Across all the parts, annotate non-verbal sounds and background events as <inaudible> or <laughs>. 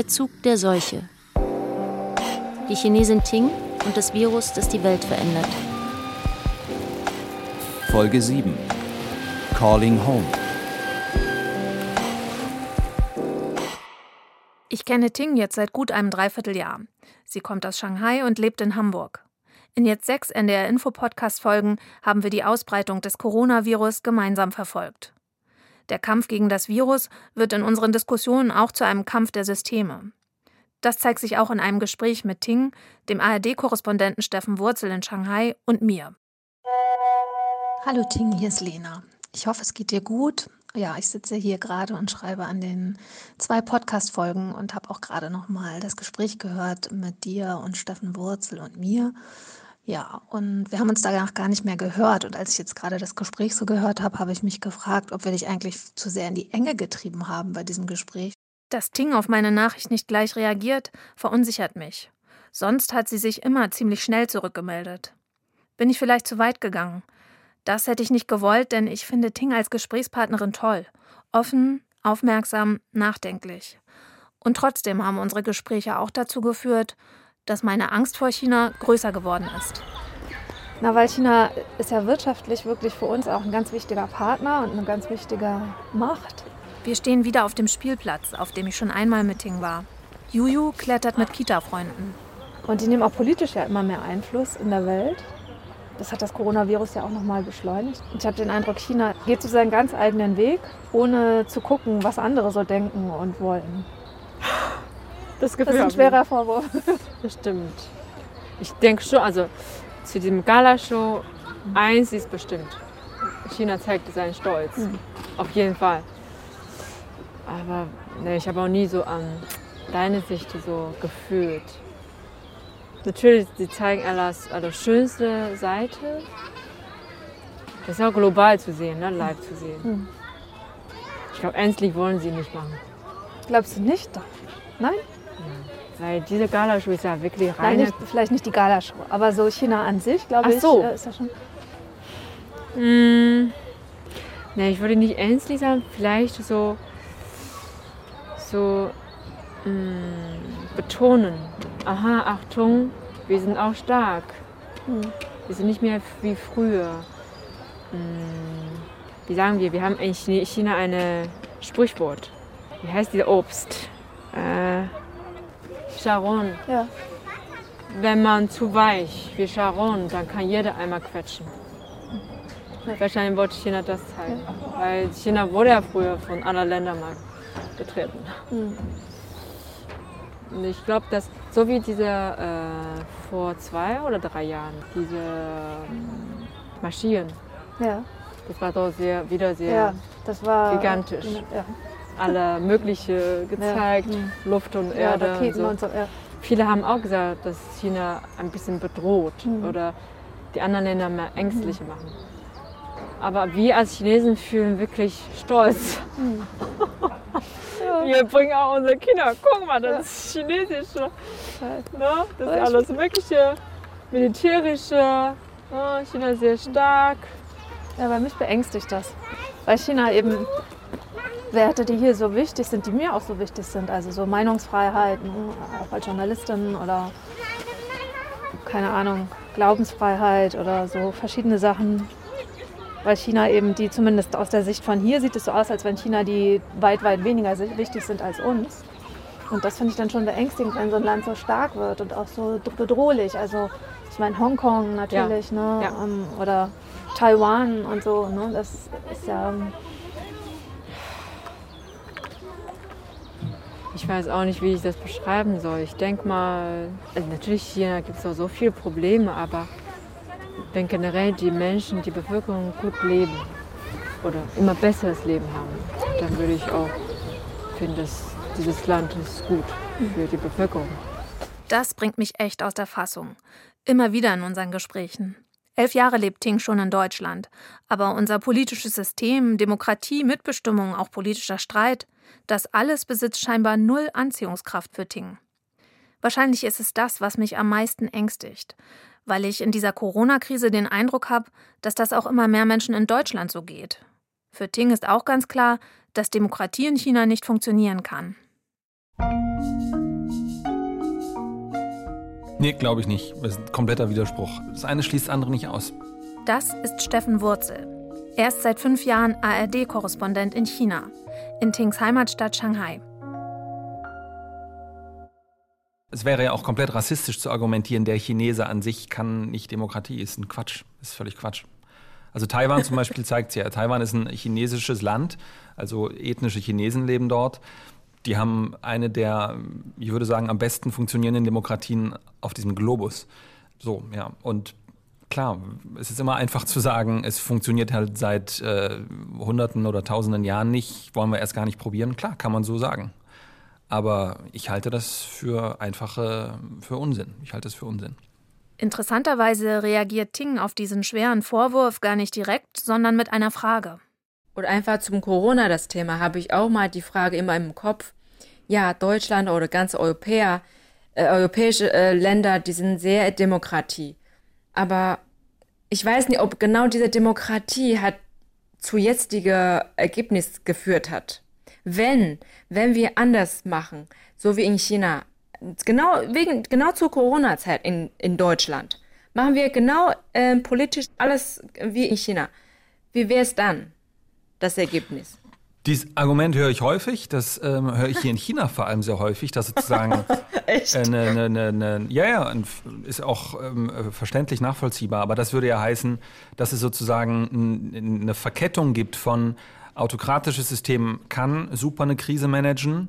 Der Zug der Seuche. Die Chinesin Ting und das Virus, das die Welt verändert. Folge 7. Calling Home. Ich kenne Ting jetzt seit gut einem Dreivierteljahr. Sie kommt aus Shanghai und lebt in Hamburg. In jetzt sechs NDR-Info-Podcast-Folgen haben wir die Ausbreitung des Coronavirus gemeinsam verfolgt. Der Kampf gegen das Virus wird in unseren Diskussionen auch zu einem Kampf der Systeme. Das zeigt sich auch in einem Gespräch mit Ting, dem ARD-Korrespondenten Steffen Wurzel in Shanghai und mir. Hallo Ting, hier ist Lena. Ich hoffe, es geht dir gut. Ja, ich sitze hier gerade und schreibe an den zwei Podcast-Folgen und habe auch gerade nochmal das Gespräch gehört mit dir und Steffen Wurzel und mir. Ja, und wir haben uns danach gar nicht mehr gehört. Und als ich jetzt gerade das Gespräch so gehört habe, habe ich mich gefragt, ob wir dich eigentlich zu sehr in die Enge getrieben haben bei diesem Gespräch. Dass Ting auf meine Nachricht nicht gleich reagiert, verunsichert mich. Sonst hat sie sich immer ziemlich schnell zurückgemeldet. Bin ich vielleicht zu weit gegangen? Das hätte ich nicht gewollt, denn ich finde Ting als Gesprächspartnerin toll. Offen, aufmerksam, nachdenklich. Und trotzdem haben unsere Gespräche auch dazu geführt, dass meine Angst vor China größer geworden ist. Na, weil China ist ja wirtschaftlich wirklich für uns auch ein ganz wichtiger Partner und eine ganz wichtige Macht. Wir stehen wieder auf dem Spielplatz, auf dem ich schon einmal mit Ting war. Juju klettert mit Kita-Freunden. Und die nehmen auch politisch ja immer mehr Einfluss in der Welt. Das hat das Coronavirus ja auch nochmal beschleunigt. Ich habe den Eindruck, China geht so seinen ganz eigenen Weg, ohne zu gucken, was andere so denken und wollen. Das, Gefühl das ist ein schwerer Vorwurf. Das stimmt. Ich denke schon, also zu diesem Gala-Show, eins ist bestimmt. China zeigt seinen Stolz. Mhm. Auf jeden Fall. Aber ne, ich habe auch nie so an deine Sicht so gefühlt. Natürlich, sie zeigen alles, also schönste Seite. Das ist auch global zu sehen, ne? live zu sehen. Mhm. Ich glaube, endlich wollen sie nicht machen. Glaubst du nicht? Nein? Ja. Weil diese Galashow ist ja wirklich rein. Nicht, vielleicht nicht die Galashow, aber so China an sich, glaube ich, so. Äh, ist das schon. Mm, ne, ich würde nicht endlich sagen, vielleicht so, so mm, betonen. Aha, Achtung, wir sind auch stark. Hm. Wir sind nicht mehr wie früher. Mm, wie sagen wir, wir haben in China ein Sprichwort. Wie heißt dieser Obst? Äh, Charon. Ja. Wenn man zu weich wie Charon, dann kann jeder einmal quetschen. Wahrscheinlich wollte China das zeigen. Ja. Weil China wurde ja früher von anderen Ländern mal betreten. Mhm. Und ich glaube, dass so wie diese äh, vor zwei oder drei Jahren, diese ähm, Maschinen, ja. das war doch sehr, wieder sehr ja, war, gigantisch. Ja. Alle mögliche gezeigt, ja. Mhm. Luft und Erde. Und so. Und so Viele haben auch gesagt, dass China ein bisschen bedroht mhm. oder die anderen Länder mehr ängstlich mhm. machen. Aber wir als Chinesen fühlen wirklich stolz. <laughs> Mhm. Wir bringen auch unsere Kinder. Guck mal, das ist chinesische. Ne? Das ist alles Mögliche. Militärische. Ne? China ist sehr stark. Ja, aber mich beängstigt das. Weil China eben Werte, die hier so wichtig sind, die mir auch so wichtig sind. Also so Meinungsfreiheit, ne? auch als Journalistin oder keine Ahnung, Glaubensfreiheit oder so verschiedene Sachen weil China eben die, zumindest aus der Sicht von hier, sieht es so aus, als wenn China die weit, weit weniger wichtig sind als uns. Und das finde ich dann schon beängstigend, wenn so ein Land so stark wird und auch so bedrohlich. Also ich meine Hongkong natürlich, ja. ne? Ja. Ähm, oder Taiwan und so. Ne? Das ist ja. Ich weiß auch nicht, wie ich das beschreiben soll. Ich denke mal, also natürlich China gibt es auch so viele Probleme, aber wenn generell die Menschen, die Bevölkerung gut leben oder immer besseres Leben haben, dann würde ich auch finden, dass dieses Land ist gut für die Bevölkerung. Das bringt mich echt aus der Fassung. Immer wieder in unseren Gesprächen. Elf Jahre lebt Ting schon in Deutschland. Aber unser politisches System, Demokratie, Mitbestimmung, auch politischer Streit, das alles besitzt scheinbar null Anziehungskraft für Ting. Wahrscheinlich ist es das, was mich am meisten ängstigt weil ich in dieser Corona-Krise den Eindruck habe, dass das auch immer mehr Menschen in Deutschland so geht. Für Ting ist auch ganz klar, dass Demokratie in China nicht funktionieren kann. Nee, glaube ich nicht. Das ist ein kompletter Widerspruch. Das eine schließt das andere nicht aus. Das ist Steffen Wurzel. Er ist seit fünf Jahren ARD-Korrespondent in China, in Tings Heimatstadt Shanghai. Es wäre ja auch komplett rassistisch zu argumentieren, der Chinese an sich kann nicht Demokratie. Ist ein Quatsch. Ist völlig Quatsch. Also Taiwan zum Beispiel <laughs> zeigt es ja. Taiwan ist ein chinesisches Land, also ethnische Chinesen leben dort. Die haben eine der, ich würde sagen, am besten funktionierenden Demokratien auf diesem Globus. So, ja. Und klar, es ist immer einfach zu sagen, es funktioniert halt seit äh, Hunderten oder Tausenden Jahren nicht, wollen wir erst gar nicht probieren. Klar, kann man so sagen. Aber ich halte das für einfache, für Unsinn. Ich halte es für Unsinn. Interessanterweise reagiert Ting auf diesen schweren Vorwurf gar nicht direkt, sondern mit einer Frage. Und einfach zum Corona das Thema habe ich auch mal die Frage immer im Kopf. Ja, Deutschland oder ganz Europäer, äh, europäische äh, Länder, die sind sehr Demokratie. Aber ich weiß nicht, ob genau diese Demokratie hat zu jetziger Ergebnis geführt hat. Wenn, wenn wir anders machen, so wie in China, genau wegen genau zur Corona-Zeit in, in Deutschland, machen wir genau äh, politisch alles wie in China. Wie wäre es dann? Das Ergebnis. Dieses Argument höre ich häufig, das ähm, höre ich hier in China vor allem sehr häufig, dass sozusagen <laughs> Echt? Äh, ne, ne, ne, ne, ja, ja, ist auch ähm, verständlich nachvollziehbar, aber das würde ja heißen, dass es sozusagen eine Verkettung gibt von autokratisches System kann super eine Krise managen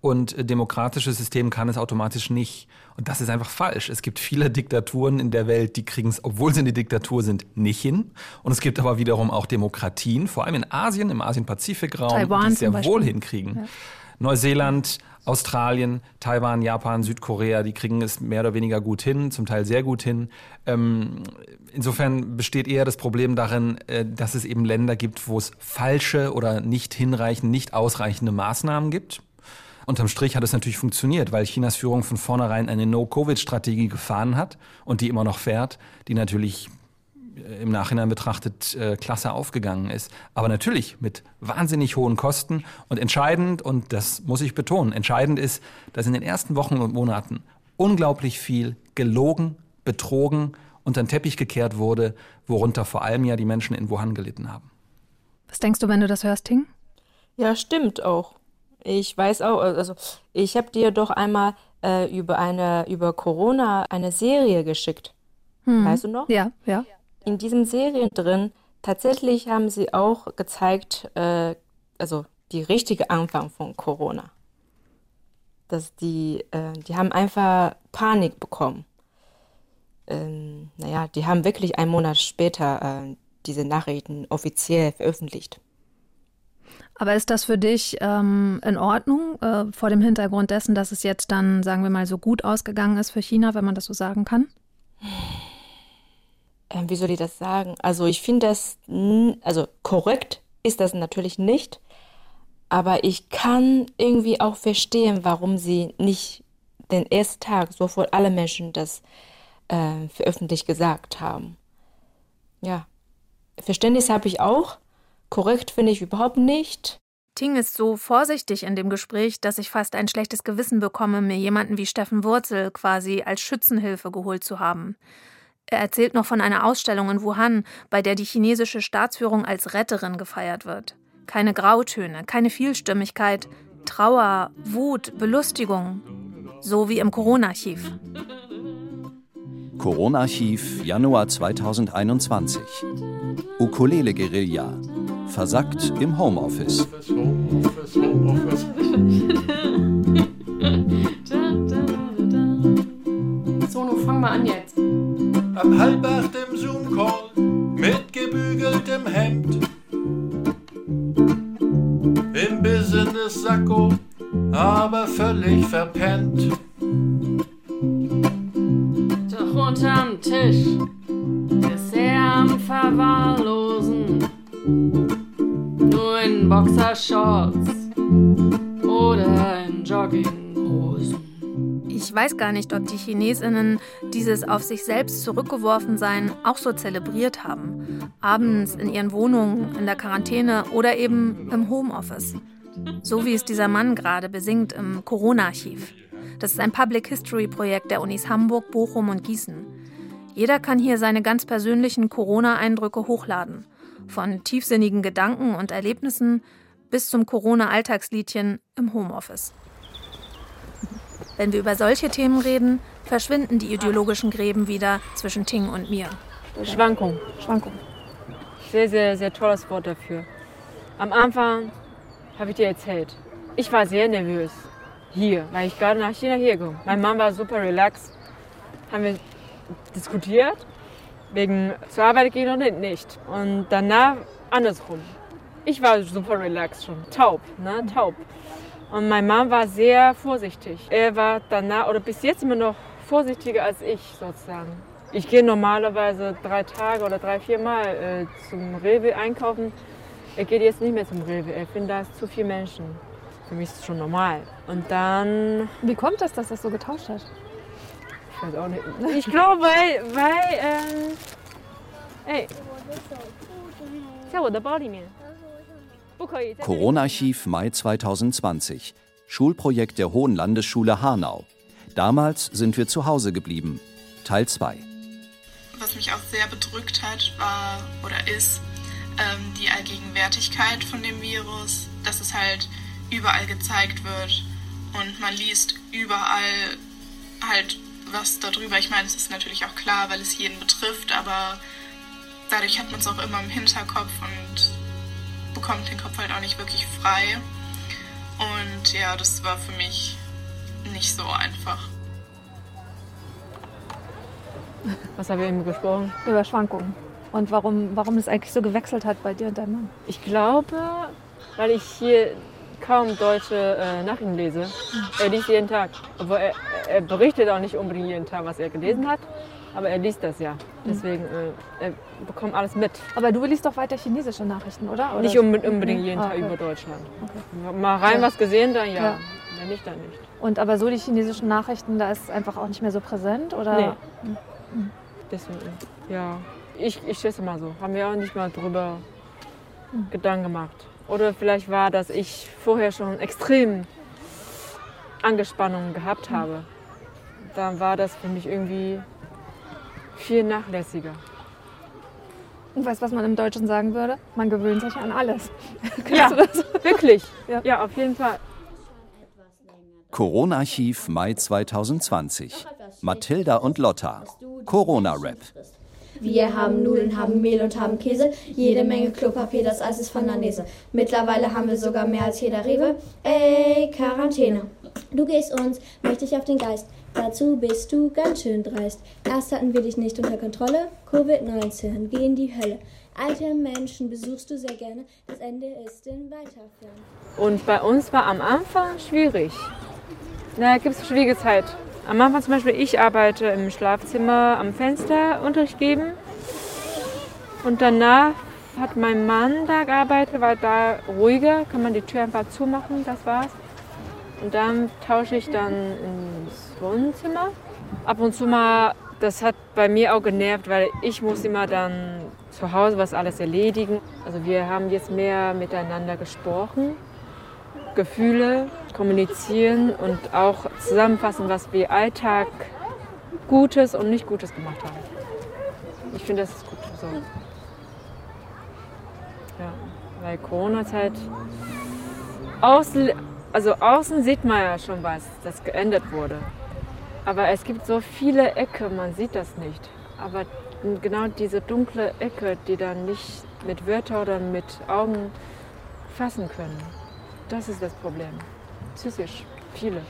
und demokratisches System kann es automatisch nicht. Und das ist einfach falsch. Es gibt viele <laughs> Diktaturen in der Welt, die kriegen es, obwohl sie in die Diktatur sind, nicht hin. Und es gibt aber wiederum auch Demokratien, vor allem in Asien, im Asien-Pazifik-Raum, die es sehr wohl hinkriegen. Ja. Neuseeland, Australien, Taiwan, Japan, Südkorea, die kriegen es mehr oder weniger gut hin, zum Teil sehr gut hin. Ähm, insofern besteht eher das Problem darin, äh, dass es eben Länder gibt, wo es falsche oder nicht hinreichende, nicht ausreichende Maßnahmen gibt. Unterm Strich hat es natürlich funktioniert, weil Chinas Führung von vornherein eine No-Covid-Strategie gefahren hat und die immer noch fährt, die natürlich äh, im Nachhinein betrachtet äh, klasse aufgegangen ist. Aber natürlich mit wahnsinnig hohen Kosten und entscheidend, und das muss ich betonen, entscheidend ist, dass in den ersten Wochen und Monaten unglaublich viel gelogen, betrogen, unter den Teppich gekehrt wurde, worunter vor allem ja die Menschen in Wuhan gelitten haben. Was denkst du, wenn du das hörst, Ting? Ja, stimmt auch. Ich weiß auch, also ich habe dir doch einmal äh, über eine über Corona eine Serie geschickt. Hm. Weißt du noch? Ja, ja. In diesem Serien drin tatsächlich haben sie auch gezeigt, äh, also die richtige Anfang von Corona. Dass die, äh, die haben einfach Panik bekommen. Ähm, naja, die haben wirklich einen Monat später äh, diese Nachrichten offiziell veröffentlicht. Aber ist das für dich ähm, in Ordnung äh, vor dem Hintergrund dessen, dass es jetzt dann, sagen wir mal, so gut ausgegangen ist für China, wenn man das so sagen kann? Ähm, wie soll ich das sagen? Also ich finde das, also korrekt ist das natürlich nicht, aber ich kann irgendwie auch verstehen, warum sie nicht den ersten Tag sofort alle Menschen das äh, veröffentlicht gesagt haben. Ja, Verständnis habe ich auch, Korrekt finde ich überhaupt nicht. Ting ist so vorsichtig in dem Gespräch, dass ich fast ein schlechtes Gewissen bekomme, mir jemanden wie Steffen Wurzel quasi als Schützenhilfe geholt zu haben. Er erzählt noch von einer Ausstellung in Wuhan, bei der die chinesische Staatsführung als Retterin gefeiert wird. Keine Grautöne, keine Vielstimmigkeit, Trauer, Wut, Belustigung. So wie im Corona-Archiv. Corona-Archiv, Januar 2021. Ukulele-Guerilla versackt im Homeoffice. So, nun fang mal an jetzt. Ab halb acht im Zoom-Call mit gebügeltem Hemd. Im Business-Sakko, aber völlig verpennt. Doch unterm Tisch ist er am Verwahrlosen in Boxershorts oder in Jogginghosen. Ich weiß gar nicht, ob die Chinesinnen dieses auf sich selbst zurückgeworfen sein auch so zelebriert haben. Abends in ihren Wohnungen, in der Quarantäne oder eben im Homeoffice. So wie es dieser Mann gerade besingt im Corona-Archiv. Das ist ein Public History Projekt der Unis Hamburg, Bochum und Gießen. Jeder kann hier seine ganz persönlichen Corona-Eindrücke hochladen. Von tiefsinnigen Gedanken und Erlebnissen bis zum Corona-Alltagsliedchen im Homeoffice. Wenn wir über solche Themen reden, verschwinden die ideologischen Gräben wieder zwischen Ting und mir. Schwankung. Schwankung. Sehr, sehr, sehr tolles Wort dafür. Am Anfang habe ich dir erzählt, ich war sehr nervös hier, weil ich gerade nach China hier gekommen Mein Mann war super relaxed. Haben wir diskutiert, wegen zur Arbeit gehen oder nicht. Und danach andersrum. Ich war super relaxed schon, taub, ne, taub. Und mein Mann war sehr vorsichtig. Er war danach oder bis jetzt immer noch vorsichtiger als ich sozusagen. Ich gehe normalerweise drei Tage oder drei, vier Mal äh, zum Rewe einkaufen. Er geht jetzt nicht mehr zum Rewe. Er findet, da zu viele Menschen. Für mich ist es schon normal. Und dann. Wie kommt das, dass das so getauscht hat? Ich weiß auch nicht. Ich glaube, weil, weil, ähm, ey. Corona-Archiv Mai 2020. Schulprojekt der Hohen Landesschule Hanau. Damals sind wir zu Hause geblieben. Teil 2. Was mich auch sehr bedrückt hat, war oder ist ähm, die Allgegenwärtigkeit von dem Virus, dass es halt überall gezeigt wird und man liest überall halt was darüber. Ich meine, es ist natürlich auch klar, weil es jeden betrifft, aber dadurch hat man es auch immer im Hinterkopf und bekommt den Kopf halt auch nicht wirklich frei. Und ja, das war für mich nicht so einfach. Was haben wir eben gesprochen? Über Schwankungen. Und warum, warum das eigentlich so gewechselt hat bei dir und deinem Mann. Ich glaube, weil ich hier kaum deutsche äh, Nachrichten lese. Er liest jeden Tag. Obwohl er, er berichtet auch nicht unbedingt jeden Tag, was er gelesen hat. Aber er liest das ja. Deswegen, äh, er bekommt alles mit. Aber du liest doch weiter chinesische Nachrichten, oder? oder Nicht unbe- unbedingt jeden Ah, Tag okay. über Deutschland. Okay. Mal rein Ja. was gesehen, dann ja. Ja. Wenn nicht, dann nicht. Und aber so die chinesischen Nachrichten, da ist es einfach auch nicht mehr so präsent, oder? Nee. Deswegen, ja. Ich, ich schätze mal so. Haben wir auch nicht mal drüber Gedanken gemacht. Oder vielleicht war, dass ich vorher schon extrem Angespannungen gehabt habe. Dann war das für mich irgendwie viel nachlässiger. Und weißt du, was man im Deutschen sagen würde? Man gewöhnt sich an alles. <laughs> Ja, Kennst du das? wirklich. Ja. Ja. auf jeden Fall. Corona-Archiv Mai 2020. Mathilda und Lotta. Corona-Rap. Wir haben Nudeln, haben Mehl und haben Käse, jede Menge Klopapier, das Eis ist von Lanese. Mittlerweile haben wir sogar mehr als jeder Rewe. Ey, Quarantäne. Du gehst uns mächtig auf den Geist. Dazu bist du ganz schön dreist. Erst hatten wir dich nicht unter Kontrolle. Covid-19, geh in die Hölle. Alte Menschen besuchst du sehr gerne. Das Ende ist in weiter Ferne. Und bei uns war am Anfang schwierig. Da gibt es schwierige Zeit. Am Anfang zum Beispiel, ich arbeite im Schlafzimmer am Fenster Unterricht geben. Und danach hat mein Mann da gearbeitet, war da ruhiger, kann man die Tür einfach zumachen, das war's. Und dann tausche ich dann ins Wohnzimmer. Ab und zu mal, das hat bei mir auch genervt, weil ich muss immer dann zu Hause was alles erledigen. Also wir haben jetzt mehr miteinander gesprochen. Gefühle kommunizieren und auch zusammenfassen, was wir Alltag Gutes und nicht Gutes gemacht haben. Ich finde, das ist gut so. Ja, weil Corona-Zeit außen, also außen sieht man ja schon was, das geändert wurde. Aber es gibt so viele Ecke, man sieht das nicht. Aber genau diese dunkle Ecke, die dann nicht mit Wörtern oder mit Augen fassen können. Das ist das Problem. Psychisch, viele.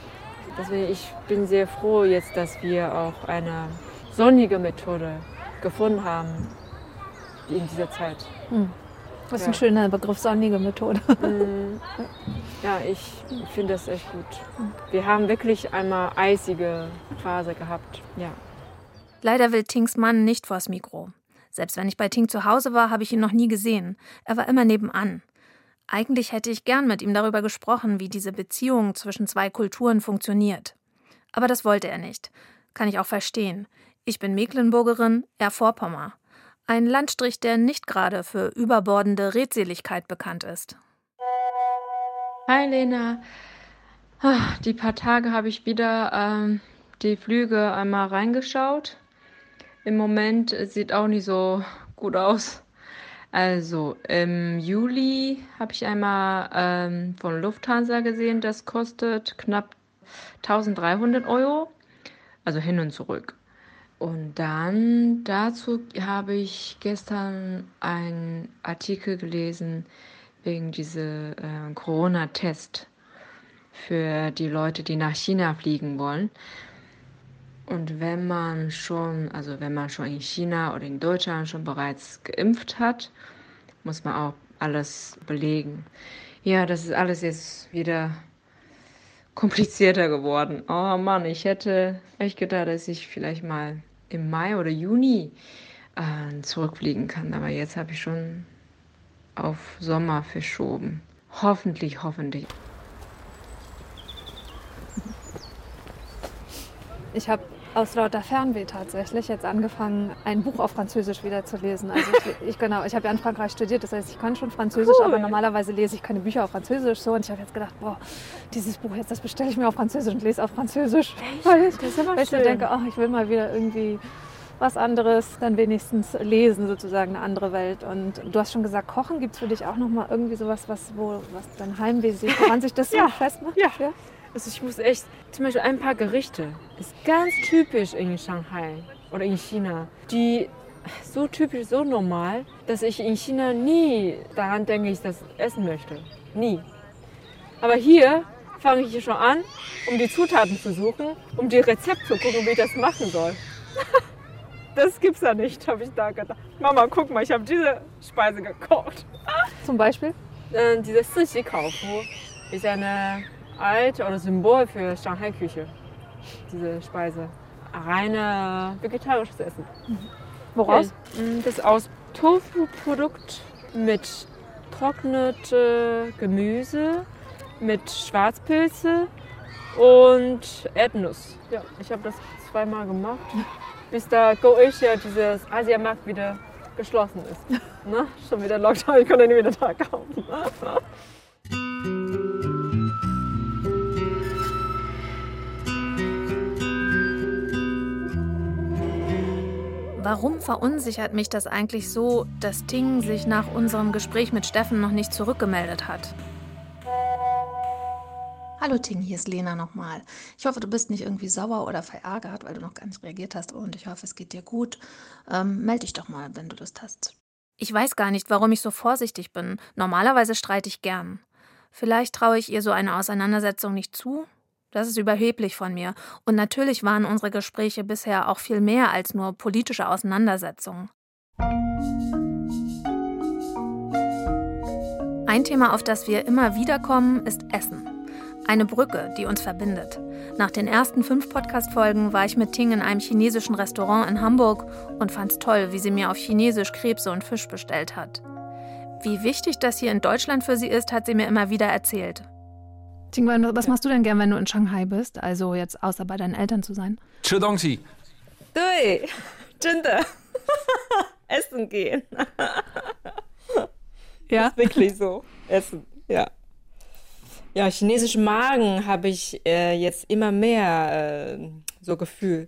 Deswegen ich bin sehr froh jetzt, dass wir auch eine sonnige Methode gefunden haben in dieser Zeit. Das ist Ja. ein schöner Begriff, sonnige Methode. Mm, <laughs> Ja, ich finde das echt gut. Wir haben wirklich einmal eisige Phase gehabt. Ja. Leider will Tings Mann nicht vors Mikro. Selbst wenn ich bei Ting zu Hause war, habe ich ihn noch nie gesehen. Er war immer nebenan. Eigentlich hätte ich gern mit ihm darüber gesprochen, wie diese Beziehung zwischen zwei Kulturen funktioniert. Aber das wollte er nicht. Kann ich auch verstehen. Ich bin Mecklenburgerin, er Vorpommer. Ein Landstrich, der nicht gerade für überbordende Redseligkeit bekannt ist. Hi Lena. Ah, die paar Tage habe ich wieder ähm, die Flüge einmal reingeschaut. Im Moment sieht auch nicht so gut aus. Also im Juli habe ich einmal ähm, von Lufthansa gesehen, das kostet knapp 1300 Euro, also hin und zurück. Und dann dazu habe ich gestern einen Artikel gelesen wegen dieser äh, Corona-Test für die Leute, die nach China fliegen wollen. Und wenn man schon, also wenn man schon in China oder in Deutschland schon bereits geimpft hat, muss man auch alles belegen. Ja, das ist alles jetzt wieder komplizierter geworden. Oh Mann, ich hätte echt gedacht, dass ich vielleicht mal im Mai oder Juni äh, zurückfliegen kann. Aber jetzt habe ich schon auf Sommer verschoben. Hoffentlich, hoffentlich. Ich habe aus lauter Fernweh tatsächlich jetzt angefangen, ein Buch auf Französisch wieder zu lesen. Also ich, ich genau, ich habe ja in Frankreich studiert, das heißt, ich kann schon Französisch, cool. aber normalerweise lese ich keine Bücher auf Französisch so. Und ich habe jetzt gedacht, boah, dieses Buch jetzt, das bestelle ich mir auf Französisch und lese auf Französisch. Echt? <laughs> Weil ich, das ist immer weil ich denke, oh, ich will mal wieder irgendwie was anderes, dann wenigstens lesen, sozusagen eine andere Welt. Und du hast schon gesagt, Kochen gibt es für dich auch noch mal irgendwie sowas, was, wo, was dein Heimweh sich, woran sich das so ja. festmacht? Ja. ja. Also ich muss echt, zum Beispiel ein paar Gerichte, ist ganz typisch in Shanghai oder in China, die so typisch, so normal, dass ich in China nie daran denke, ich das essen möchte. Nie. Aber hier fange ich schon an, um die Zutaten zu suchen, um die Rezept zu gucken, wie ich das machen soll. <laughs> das gibt's ja nicht, habe ich da gedacht. Mama, guck mal, ich habe diese Speise gekocht. Zum Beispiel? Äh, diese Sishi Kaofu ist eine alt oder Symbol für Shanghai-Küche. Diese Speise. Reine vegetarisches Essen. Mhm. Woraus? Mm, das ist aus Tofu-Produkt mit trocknete Gemüse, mit Schwarzpilze und Erdnuss. Ja, ich habe das zweimal gemacht, <laughs> bis da Go Asia, dieses Asiamarkt, wieder geschlossen ist. <laughs> Na, schon wieder Lockdown, ich konnte nicht wieder da kaufen. <laughs> Warum verunsichert mich das eigentlich so, dass Ting sich nach unserem Gespräch mit Steffen noch nicht zurückgemeldet hat? Hallo Ting, hier ist Lena nochmal. Ich hoffe, du bist nicht irgendwie sauer oder verärgert, weil du noch gar nicht reagiert hast und ich hoffe, es geht dir gut. Ähm, meld dich doch mal, wenn du Lust hast. Ich weiß gar nicht, warum ich so vorsichtig bin. Normalerweise streite ich gern. Vielleicht traue ich ihr so eine Auseinandersetzung nicht zu, das ist überheblich von mir. Und natürlich waren unsere Gespräche bisher auch viel mehr als nur politische Auseinandersetzungen. Ein Thema, auf das wir immer wieder kommen, ist Essen. Eine Brücke, die uns verbindet. Nach den ersten fünf Podcast-Folgen war ich mit Ting in einem chinesischen Restaurant in Hamburg und fand's toll, wie sie mir auf Chinesisch Krebse und Fisch bestellt hat. Wie wichtig das hier in Deutschland für sie ist, hat sie mir immer wieder erzählt. Tingwan, was machst du denn gern, wenn du in Shanghai bist? Also jetzt außer bei deinen Eltern zu sein. Chidongsi. Dui. <laughs> Jinde. <laughs> Essen gehen. ja. Ist wirklich so. Essen, ja. Ja, chinesischen Magen habe ich äh, jetzt immer mehr äh, so Gefühl.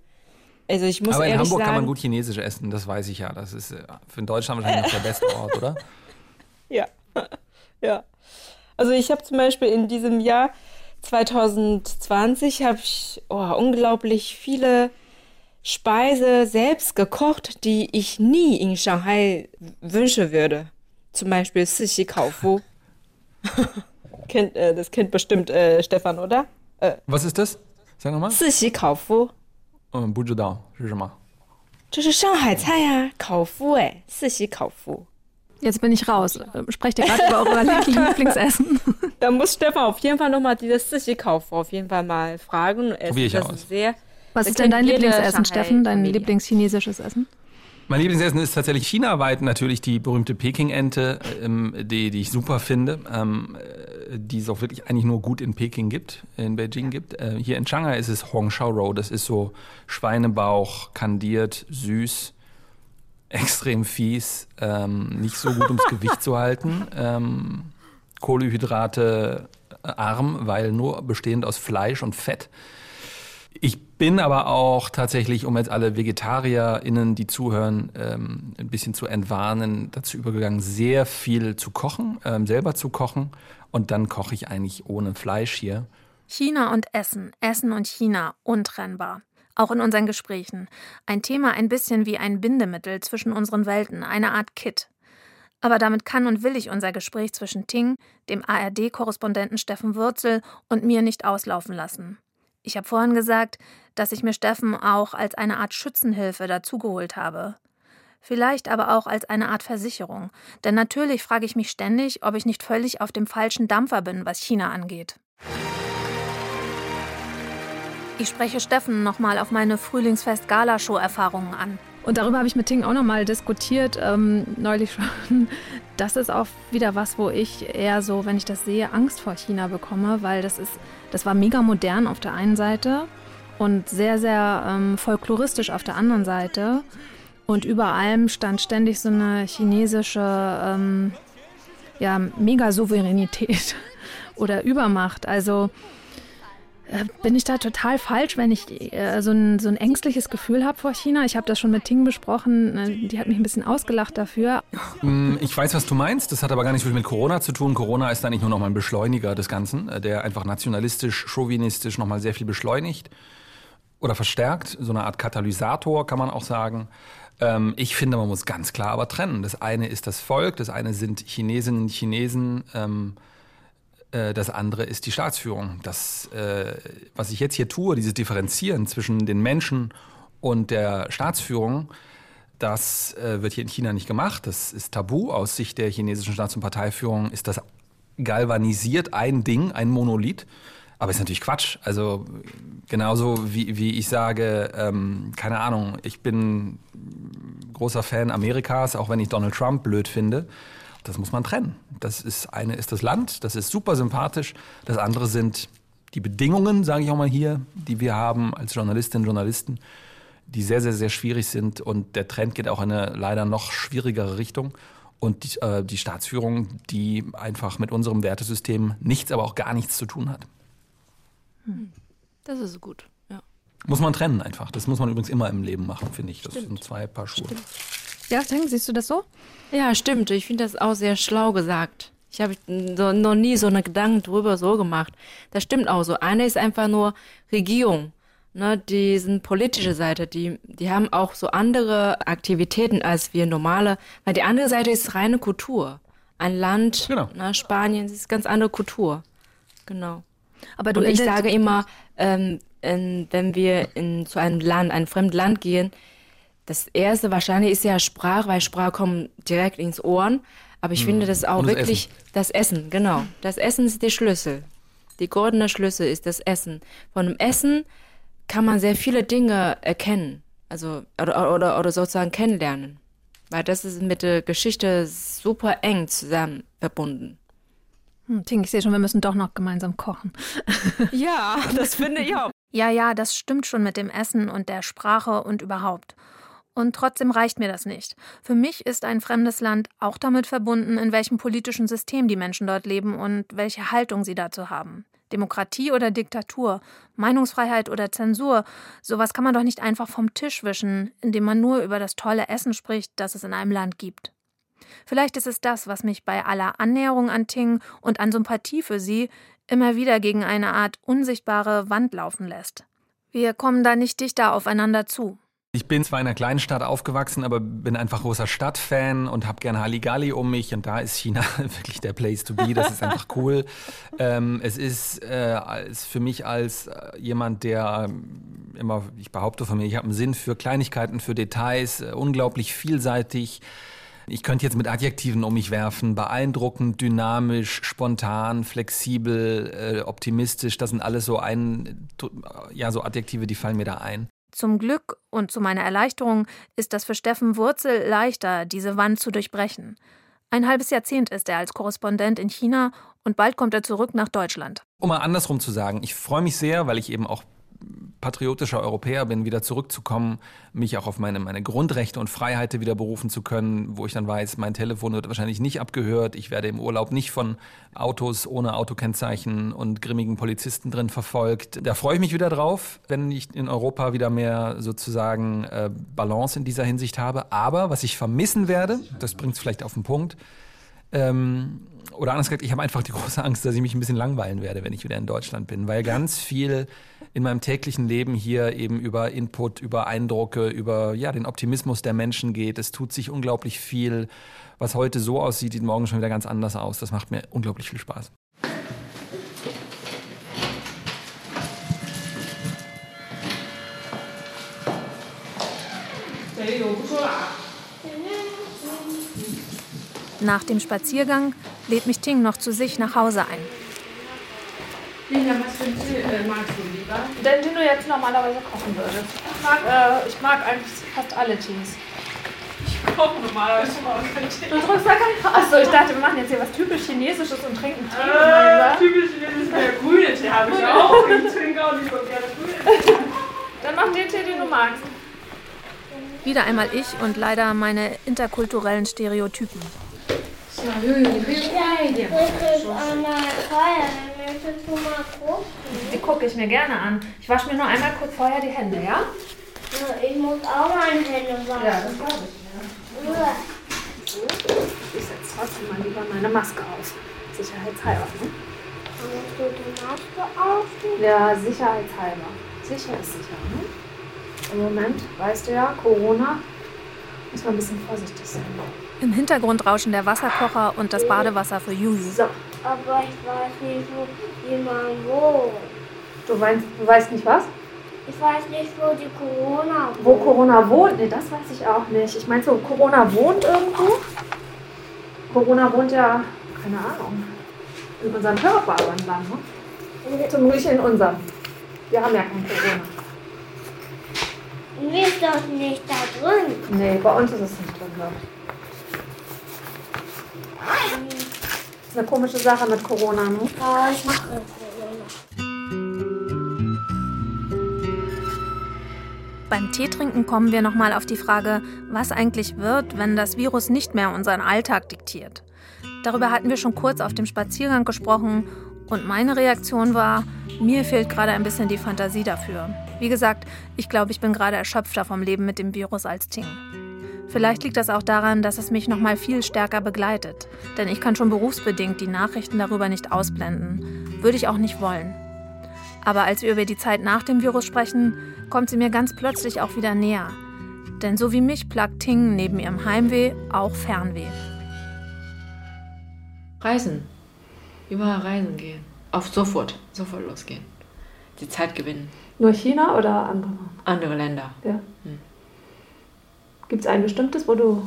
Also ich muss Aber in Hamburg sagen, kann man gut Chinesisch essen, das weiß ich ja. Das ist äh, für Deutschland wahrscheinlich noch der <laughs> beste Ort, oder? Ja. Ja. Also ich habe zum Beispiel in diesem Jahr 2020 habe ich oh, unglaublich viele Speise selbst gekocht, die ich nie in Shanghai wünschen würde. Zum Beispiel Sushi Kaofu. <laughs> kennt, äh, das kennt bestimmt äh, Stefan, oder? Äh, Was ist das? Sag nochmal. Sushi Kaofu. 嗯，不知道是什么。这是上海菜呀，烤麸哎，四喜烤麸。 Jetzt bin ich raus. Sprecht ihr gerade über euer <laughs> Lieblingsessen? Da muss Stefan auf jeden Fall nochmal dieses Sushi-Kauf auf jeden Fall mal fragen. Essen. Probier ich das aus. Sehr, Was ist denn dein Lieblingsessen, Steffen? Dein Lieblingschinesisches Essen? Mein Lieblingsessen ist tatsächlich chinaweit natürlich die berühmte Peking-Ente, ähm, die, die ich super finde, ähm, äh, die es auch wirklich eigentlich nur gut in Peking gibt, in Beijing gibt. Äh, hier in Shanghai ist es Hong Shao Row, das ist so Schweinebauch, kandiert, süß, extrem fies, ähm, nicht so gut ums Gewicht zu halten. Ähm, Kohlenhydrate arm, weil nur bestehend aus Fleisch und Fett. Ich bin aber auch tatsächlich, um jetzt alle VegetarierInnen, die zuhören, ähm, ein bisschen zu entwarnen, dazu übergegangen, sehr viel zu kochen, ähm, selber zu kochen. Und dann koche ich eigentlich ohne Fleisch hier. China und Essen, Essen und China, untrennbar. Auch in unseren Gesprächen. Ein Thema ein bisschen wie ein Bindemittel zwischen unseren Welten, eine Art Kit. Aber damit kann und will ich unser Gespräch zwischen Ting, dem ARD-Korrespondenten Steffen Wurzel und mir nicht auslaufen lassen. Ich habe vorhin gesagt, dass ich mir Steffen auch als eine Art Schützenhilfe dazugeholt habe. Vielleicht aber auch als eine Art Versicherung. Denn natürlich frage ich mich ständig, ob ich nicht völlig auf dem falschen Dampfer bin, was China angeht. Ich spreche Steffen nochmal auf meine Frühlingsfest-Galashow-Erfahrungen an. Und darüber habe ich mit Ting auch nochmal diskutiert, ähm, neulich schon. <laughs> Das ist auch wieder was, wo ich eher so, wenn ich das sehe, Angst vor China bekomme, weil das ist, das war mega modern auf der einen Seite und sehr, sehr ähm, folkloristisch auf der anderen Seite. Und über allem stand ständig so eine chinesische ähm, ja, Mega-Souveränität <laughs> oder Übermacht. Also bin ich da total falsch, wenn ich äh, so, ein, so ein ängstliches Gefühl habe vor China? Ich habe das schon mit Ting besprochen, äh, die hat mich ein bisschen ausgelacht dafür. Mm, ich weiß, was du meinst, das hat aber gar nicht viel mit Corona zu tun. Corona ist eigentlich nur noch mal ein Beschleuniger des Ganzen, äh, der einfach nationalistisch, chauvinistisch noch mal sehr viel beschleunigt oder verstärkt, so eine Art Katalysator kann man auch sagen. Ähm, ich finde, man muss ganz klar aber trennen. Das eine ist das Volk, das eine sind Chinesinnen und Chinesen, ähm, äh, das andere ist die Staatsführung. Das, äh, was ich jetzt hier tue, dieses Differenzieren zwischen den Menschen und der Staatsführung, das äh, wird hier in China nicht gemacht. Das ist tabu. Aus Sicht der chinesischen Staats- und Parteiführung ist das galvanisiert ein Ding, ein Monolith. Aber ist natürlich Quatsch. Also genauso wie, wie ich sage, ähm, keine Ahnung, ich bin großer Fan Amerikas, auch wenn ich Donald Trump blöd finde. Das muss man trennen. Das ist eine ist das Land, das ist super sympathisch. Das andere sind die Bedingungen, sage ich auch mal hier, die wir haben als Journalistinnen und Journalisten, die sehr, sehr, sehr schwierig sind. Und der Trend geht auch in eine leider noch schwierigere Richtung. Und die, äh, die Staatsführung, die einfach mit unserem Wertesystem nichts, aber auch gar nichts zu tun hat. Hm. Das ist gut, ja. Muss man trennen einfach. Das muss man übrigens immer im Leben machen, finde ich. Das Stimmt. sind zwei Paar Schuhe. Stimmt. Ja, Teng, siehst du das so? Ja, stimmt. Ich finde das auch sehr schlau gesagt. Ich habe so, noch nie so eine Gedanken drüber so gemacht. Das stimmt auch so. Eine ist einfach nur Regierung. Ne, die sind politische Seite, die, die haben auch so andere Aktivitäten als wir normale, weil die andere Seite ist reine Kultur. Ein Land, genau. ne, Spanien, das ist ganz andere Kultur. Genau. Aber du Und ich sage immer, ähm, in, wenn wir in, zu einem Land, ein fremdes Land gehen, das erste wahrscheinlich ist ja Sprache, weil Sprache kommt direkt ins Ohren. Aber ich hm. finde das auch das wirklich Essen. das Essen, genau. Das Essen ist der Schlüssel. Die goldene Schlüssel ist das Essen. Von dem Essen kann man sehr viele Dinge erkennen. Also, oder, oder, oder sozusagen kennenlernen. Weil das ist mit der Geschichte super eng zusammen verbunden. Hm, Ting, ich sehe schon, wir müssen doch noch gemeinsam kochen. ja, das finde ich auch. <laughs> Ja, ja, das stimmt schon mit dem Essen und der Sprache und überhaupt. Und trotzdem reicht mir das nicht. Für mich ist ein fremdes Land auch damit verbunden, in welchem politischen System die Menschen dort leben und welche Haltung sie dazu haben. Demokratie oder Diktatur, Meinungsfreiheit oder Zensur, sowas kann man doch nicht einfach vom Tisch wischen, indem man nur über das tolle Essen spricht, das es in einem Land gibt. Vielleicht ist es das, was mich bei aller Annäherung an Ting und an Sympathie für sie immer wieder gegen eine Art unsichtbare Wand laufen lässt. Wir kommen da nicht dichter aufeinander zu. Ich bin zwar in einer kleinen Stadt aufgewachsen, aber bin einfach großer Stadtfan und habe gerne Halligalli um mich und da ist China <laughs> wirklich der Place to be. Das ist einfach cool. ähm, es ist, äh, ist für mich als äh, jemand, der äh, immer, ich behaupte von mir, ich habe einen Sinn für Kleinigkeiten, für Details, äh, unglaublich vielseitig. Ich könnte jetzt mit Adjektiven um mich werfen. Beeindruckend, dynamisch, spontan, flexibel, äh, optimistisch. Das sind alles so ein, ja, so Adjektive, die fallen mir da ein. Zum Glück und zu meiner Erleichterung ist das für Steffen Wurzel leichter, diese Wand zu durchbrechen. Ein halbes Jahrzehnt ist er als Korrespondent in China und bald kommt er zurück nach Deutschland. Um mal andersrum zu sagen, ich freue mich sehr, weil ich eben auch patriotischer Europäer bin, wieder zurückzukommen, mich auch auf meine, meine Grundrechte und Freiheiten wieder berufen zu können, wo ich dann weiß, mein Telefon wird wahrscheinlich nicht abgehört, ich werde im Urlaub nicht von Autos ohne Autokennzeichen und grimmigen Polizisten drin verfolgt. Da freue ich mich wieder drauf, wenn ich in Europa wieder mehr sozusagen äh, Balance in dieser Hinsicht habe. Aber was ich vermissen werde, das bringt es vielleicht auf den Punkt, ähm, oder anders gesagt, ich habe einfach die große Angst, dass ich mich ein bisschen langweilen werde, wenn ich wieder in Deutschland bin, weil ganz viel in meinem täglichen Leben hier eben über Input, über Eindrücke, über ja, den Optimismus der Menschen geht. Es tut sich unglaublich viel. Was heute so aussieht, sieht morgen schon wieder ganz anders aus. Das macht mir unglaublich viel Spaß. Nach dem Spaziergang lädt mich Ting noch zu sich nach Hause ein. Lina, was für einen Tee äh, magst du lieber? Den, den du jetzt normalerweise kochen würdest. Ich mag, äh, ich mag eigentlich fast alle Tees. Ich koche normalerweise schon mal keinen Tee. Du trinkst da keinen Achso, ich dachte, wir machen jetzt hier was typisch Chinesisches und trinken Tee. Äh, typisch Chinesisch, der grüne Tee habe ich auch. Ich trinke auch nicht so gerne grüne Tee. <laughs> Dann mach den Tee, den du magst. Wieder einmal ich und leider meine interkulturellen Stereotypen. Die gucke ich mir gerne an. Ich wasche mir nur einmal kurz vorher die Hände, ja? Ich muss auch meine Hände waschen. Ja, das glaube ich mir. Ich setze trotzdem mal lieber meine Maske auf. Sicherheitshalber. Ne? Musst du die Maske auf? Ja, sicherheitshalber. Sicher ist sicher. Ne? Im Moment, weißt du ja, Corona, muss man ein bisschen vorsichtig sein. Im Hintergrund rauschen der Wasserkocher und das Badewasser für Juju. So. Aber ich weiß nicht, wo jemand wohnt. Du, meinst, du weißt nicht was? Ich weiß nicht, wo die Corona wohnt. Wo Corona wohnt? Nee, das weiß ich auch nicht. Ich meine so, Corona wohnt irgendwo? Corona wohnt ja, keine Ahnung, in unserem Körper irgendwann, ne? Zum Glück in unserem. Wir haben ja kein Corona. Wir ist doch nicht da drin. Nee, bei uns ist es nicht drin, glaube ich. Das ist eine komische Sache mit Corona, ne? Ja, ich mache Corona. Beim Teetrinken kommen wir nochmal auf die Frage, was eigentlich wird, wenn das Virus nicht mehr unseren Alltag diktiert. Darüber hatten wir schon kurz auf dem Spaziergang gesprochen und meine Reaktion war, mir fehlt gerade ein bisschen die Fantasie dafür. Wie gesagt, ich glaube, ich bin gerade erschöpfter vom Leben mit dem Virus als Ting. Vielleicht liegt das auch daran, dass es mich noch mal viel stärker begleitet. Denn ich kann schon berufsbedingt die Nachrichten darüber nicht ausblenden. Würde ich auch nicht wollen. Aber als wir über die Zeit nach dem Virus sprechen, kommt sie mir ganz plötzlich auch wieder näher. Denn so wie mich plagt Ting neben ihrem Heimweh auch Fernweh. Reisen. Überall reisen gehen. Auf sofort. Sofort losgehen. Die Zeit gewinnen. Nur China oder andere? Andere Länder. Ja. Gibt es ein bestimmtes, wo du.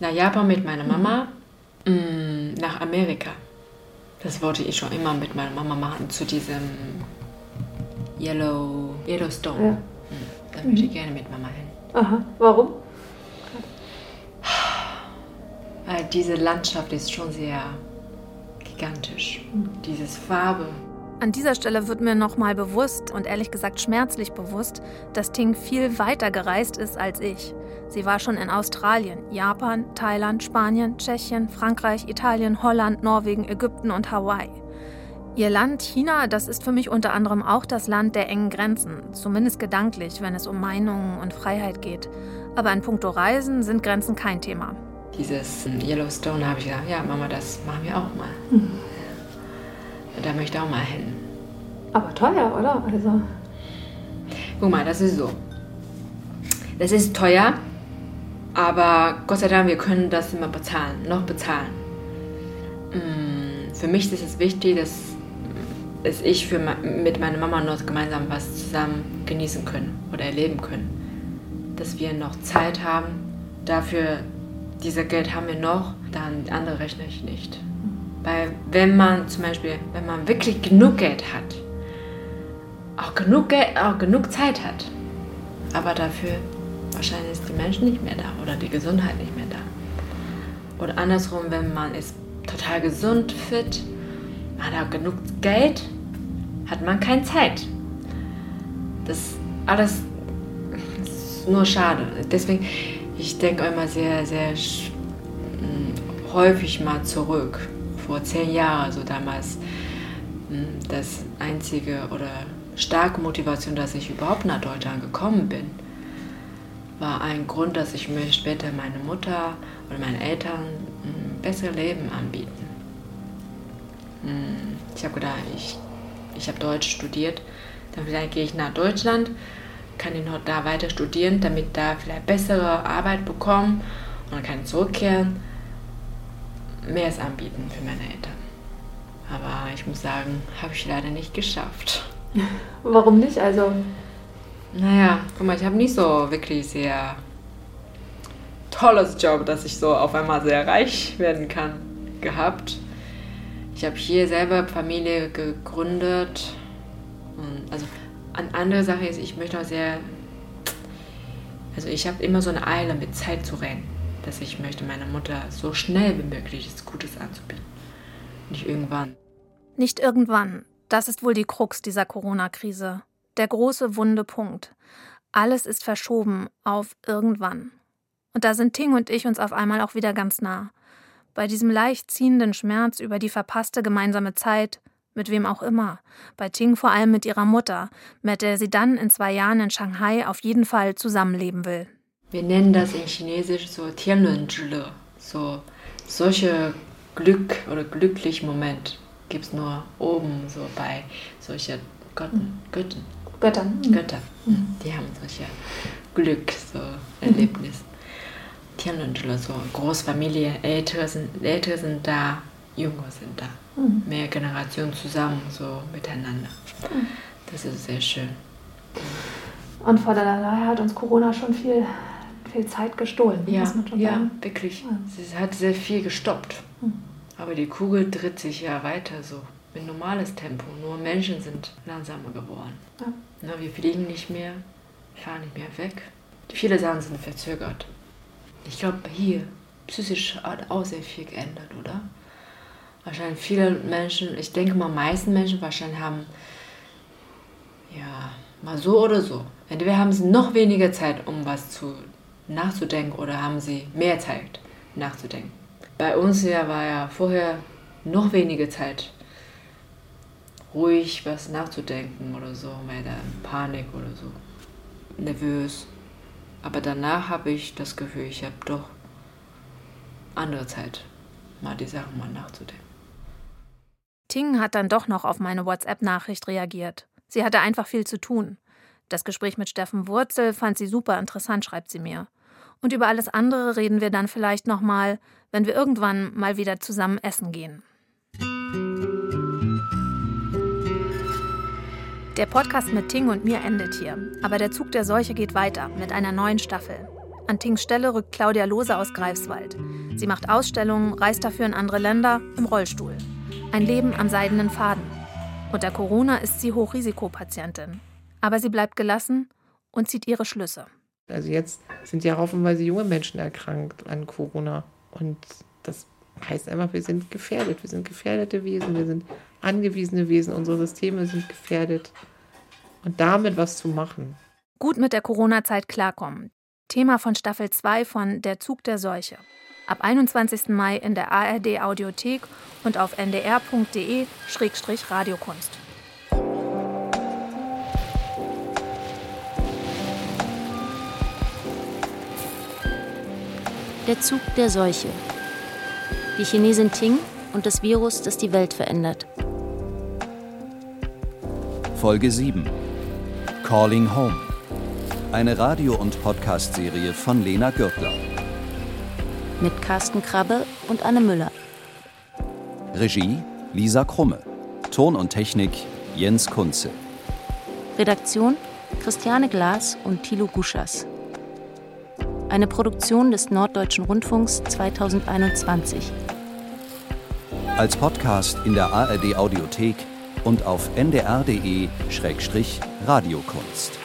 Nach Japan mit meiner Mama. Mm, Nach Amerika. Das wollte ich schon immer mit meiner Mama machen. Zu diesem Yellow, Yellowstone. Ja. Mm, Da möchte ich gerne mit Mama hin. Aha. Warum? Weil diese Landschaft ist schon sehr gigantisch. Dieses Farbe. An dieser Stelle wird mir nochmal bewusst und ehrlich gesagt schmerzlich bewusst, dass Ting viel weiter gereist ist als ich. Sie war schon in Australien, Japan, Thailand, Spanien, Tschechien, Frankreich, Italien, Holland, Norwegen, Ägypten und Hawaii. Ihr Land, China, das ist für mich unter anderem auch das Land der engen Grenzen, zumindest gedanklich, wenn es um Meinungen und Freiheit geht. Aber in puncto Reisen sind Grenzen kein Thema. Dieses Yellowstone habe ich gesagt, ja Mama, das machen wir auch mal. Mhm. Da möchte ich auch mal hin. Aber teuer, oder? Also. Guck mal, das ist so. Das ist teuer, aber Gott sei Dank, wir können das immer bezahlen, noch bezahlen. Mm, Für mich ist es wichtig, dass, dass ich für, mit meiner Mama noch gemeinsam was zusammen genießen können oder erleben können. Dass wir noch Zeit haben, dafür, dieser Geld haben wir noch, dann andere rechne ich nicht. Weil wenn man zum Beispiel, wenn man wirklich genug Geld hat, auch genug, Geld, auch genug Zeit hat, aber dafür wahrscheinlich ist die Menschen nicht mehr da oder die Gesundheit nicht mehr da. Oder andersrum, wenn man ist total gesund, fit, hat auch genug Geld, hat man keine Zeit. Das alles ist nur schade. Deswegen, ich denke immer sehr, sehr mm, häufig mal zurück. Vor zehn Jahren, so damals, mm, das einzige oder starke Motivation, dass ich überhaupt nach Deutschland gekommen bin, war ein Grund, dass ich mir später meine Mutter oder meinen Eltern ein besseres Leben anbieten. Hm, ich habe gedacht, ich, ich habe Deutsch studiert, dann vielleicht gehe ich nach Deutschland, kann ich noch da weiter studieren, damit da vielleicht bessere Arbeit bekommen und dann kann ich zurückkehren, mehr anbieten für meine Eltern. Aber ich muss sagen, habe ich leider nicht geschafft. <laughs> Warum nicht? Also. Naja, guck mal, ich habe nicht so wirklich sehr tolles Job, dass ich so auf einmal sehr reich werden kann, gehabt. Ich habe hier selber Familie gegründet. Und also eine andere Sache ist, ich möchte auch sehr, also ich habe immer so eine Eile mit Zeit zu rennen, dass ich möchte meiner Mutter so schnell wie möglich das Gutes anzubieten. Nicht irgendwann. Nicht irgendwann. Das ist wohl die Krux dieser Corona-Krise. Der große wunde Punkt. Alles ist verschoben auf irgendwann. Und da sind Ting und ich uns auf einmal auch wieder ganz nah. Bei diesem leicht ziehenden Schmerz über die verpasste gemeinsame Zeit, mit wem auch immer. Bei Ting vor allem mit ihrer Mutter, mit der sie dann in zwei Jahren in Shanghai auf jeden Fall zusammenleben will. Wir nennen das in Chinesisch so Tianlunzhile, so solche Glück oder glücklich Moment gibt es nur oben, so bei solchen Götten. Götten. Göttern. Götter. Mhm. Die haben solche Glück, so Erlebnis. Mhm. Tianlunzhile, so Großfamilie, Ältere sind, Ältere sind da, Junge sind da. Mhm. Mehr Generationen zusammen, so miteinander. Mhm. Das ist sehr schön. Und vor der Dalai hat uns Corona schon viel, viel Zeit gestohlen. Ja, ja wirklich. Ja. Es hat sehr viel gestoppt. Mhm. Aber die Kugel dreht sich ja weiter so, mit normales Tempo. Nur Menschen sind langsamer geworden. Ja. Na, wir fliegen nicht mehr, fahren nicht mehr weg. Viele Sachen sind verzögert. Ich glaube, hier psychisch hat auch sehr viel geändert, oder? Wahrscheinlich viele Menschen, ich denke mal, meisten Menschen wahrscheinlich haben, ja, mal so oder so. Entweder haben sie noch weniger Zeit, um was zu nachzudenken, oder haben sie mehr Zeit nachzudenken. Bei uns ja war ja vorher noch weniger Zeit, ruhig was nachzudenken oder so, weil da Panik oder so, nervös. Aber danach habe ich das Gefühl, ich habe doch andere Zeit, mal die Sachen mal nachzudenken. Ting hat dann doch noch auf meine WhatsApp-Nachricht reagiert. Sie hatte einfach viel zu tun. Das Gespräch mit Steffen Wurzel fand sie super interessant, schreibt sie mir. Und über alles andere reden wir dann vielleicht nochmal, wenn wir irgendwann mal wieder zusammen essen gehen. Der Podcast mit Ting und mir endet hier, aber der Zug der Seuche geht weiter mit einer neuen Staffel. An Tings Stelle rückt Claudia Lose aus Greifswald. Sie macht Ausstellungen, reist dafür in andere Länder im Rollstuhl. Ein Leben am seidenen Faden. Unter Corona ist sie Hochrisikopatientin. Aber sie bleibt gelassen und zieht ihre Schlüsse. Also jetzt sind ja haufenweise junge Menschen erkrankt an Corona. Und das heißt einfach, wir sind gefährdet. Wir sind gefährdete Wesen, wir sind angewiesene Wesen, unsere Systeme sind gefährdet. Und damit was zu machen. Gut mit der Corona-Zeit klarkommen. Thema von Staffel 2 von Der Zug der Seuche. Ab 21. Mai in der ARD Audiothek und auf ndr.de-radiokunst. Der Zug der Seuche. Die Chinesin Ting und das Virus, das die Welt verändert. Folge 7. Calling Home. Eine Radio- und Podcast-Serie von Lena Gürtler. Mit Carsten Krabbe und Anne Müller. Regie Lisa Krumme. Ton und Technik Jens Kunze. Redaktion Christiane Glas und Thilo Guschas. Eine Produktion des Norddeutschen Rundfunks 2021. Als Podcast in der ARD Audiothek und auf ndr.de-radiokunst.